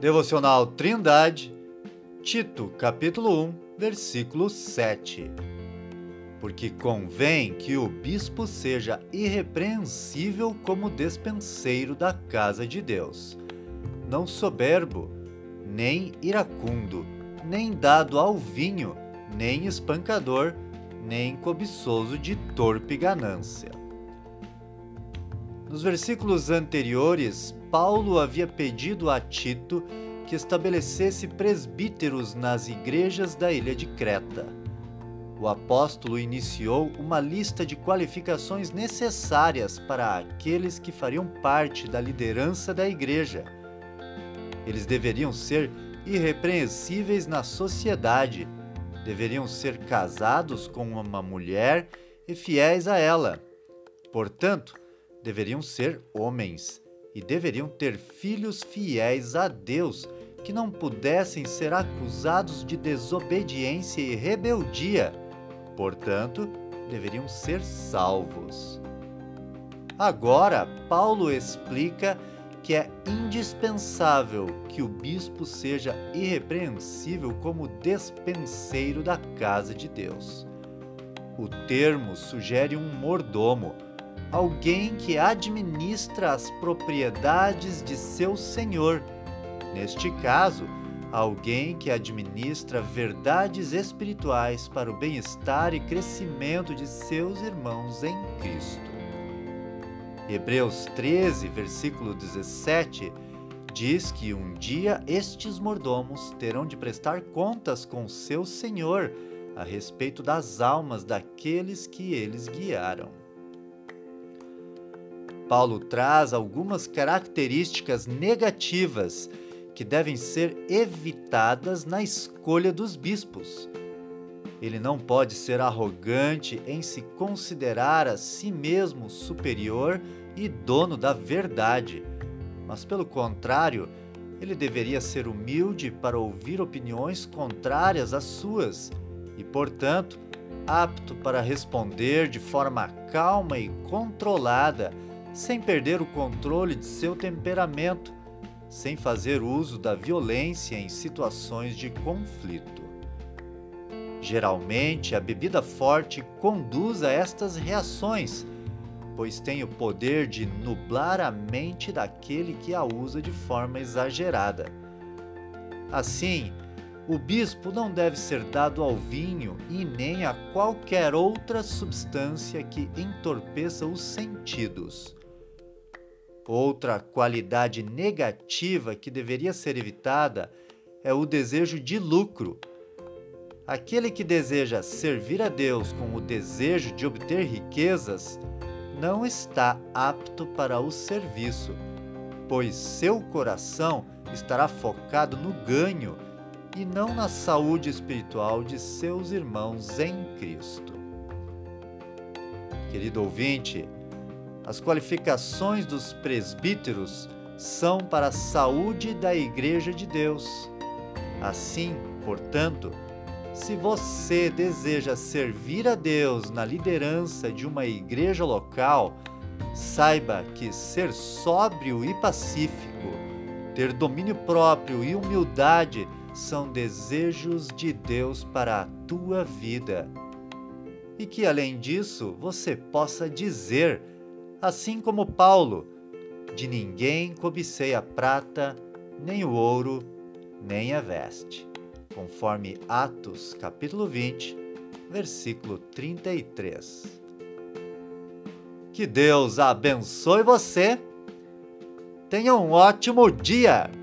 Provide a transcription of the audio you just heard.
Devocional Trindade, Tito, capítulo 1, versículo 7. Porque convém que o bispo seja irrepreensível como despenseiro da casa de Deus, não soberbo, nem iracundo, nem dado ao vinho, nem espancador, nem cobiçoso de torpe ganância. Nos versículos anteriores, Paulo havia pedido a Tito que estabelecesse presbíteros nas igrejas da ilha de Creta. O apóstolo iniciou uma lista de qualificações necessárias para aqueles que fariam parte da liderança da igreja. Eles deveriam ser irrepreensíveis na sociedade, deveriam ser casados com uma mulher e fiéis a ela. Portanto, deveriam ser homens e deveriam ter filhos fiéis a Deus, que não pudessem ser acusados de desobediência e rebeldia. Portanto, deveriam ser salvos. Agora, Paulo explica que é indispensável que o bispo seja irrepreensível como despenseiro da casa de Deus. O termo sugere um mordomo alguém que administra as propriedades de seu senhor. Neste caso, alguém que administra verdades espirituais para o bem-estar e crescimento de seus irmãos em Cristo. Hebreus 13, versículo 17, diz que um dia estes mordomos terão de prestar contas com seu senhor a respeito das almas daqueles que eles guiaram. Paulo traz algumas características negativas que devem ser evitadas na escolha dos bispos. Ele não pode ser arrogante em se considerar a si mesmo superior e dono da verdade, mas, pelo contrário, ele deveria ser humilde para ouvir opiniões contrárias às suas e, portanto, apto para responder de forma calma e controlada sem perder o controle de seu temperamento, sem fazer uso da violência em situações de conflito. Geralmente, a bebida forte conduz a estas reações, pois tem o poder de nublar a mente daquele que a usa de forma exagerada. Assim, o bispo não deve ser dado ao vinho e nem a qualquer outra substância que entorpeça os sentidos. Outra qualidade negativa que deveria ser evitada é o desejo de lucro. Aquele que deseja servir a Deus com o desejo de obter riquezas não está apto para o serviço, pois seu coração estará focado no ganho e não na saúde espiritual de seus irmãos em Cristo. Querido ouvinte, as qualificações dos presbíteros são para a saúde da Igreja de Deus. Assim, portanto, se você deseja servir a Deus na liderança de uma igreja local, saiba que ser sóbrio e pacífico, ter domínio próprio e humildade são desejos de Deus para a tua vida. E que além disso você possa dizer assim como Paulo: De ninguém cobicei a prata, nem o ouro, nem a veste. Conforme Atos, capítulo 20, versículo 33. Que Deus abençoe você. Tenha um ótimo dia!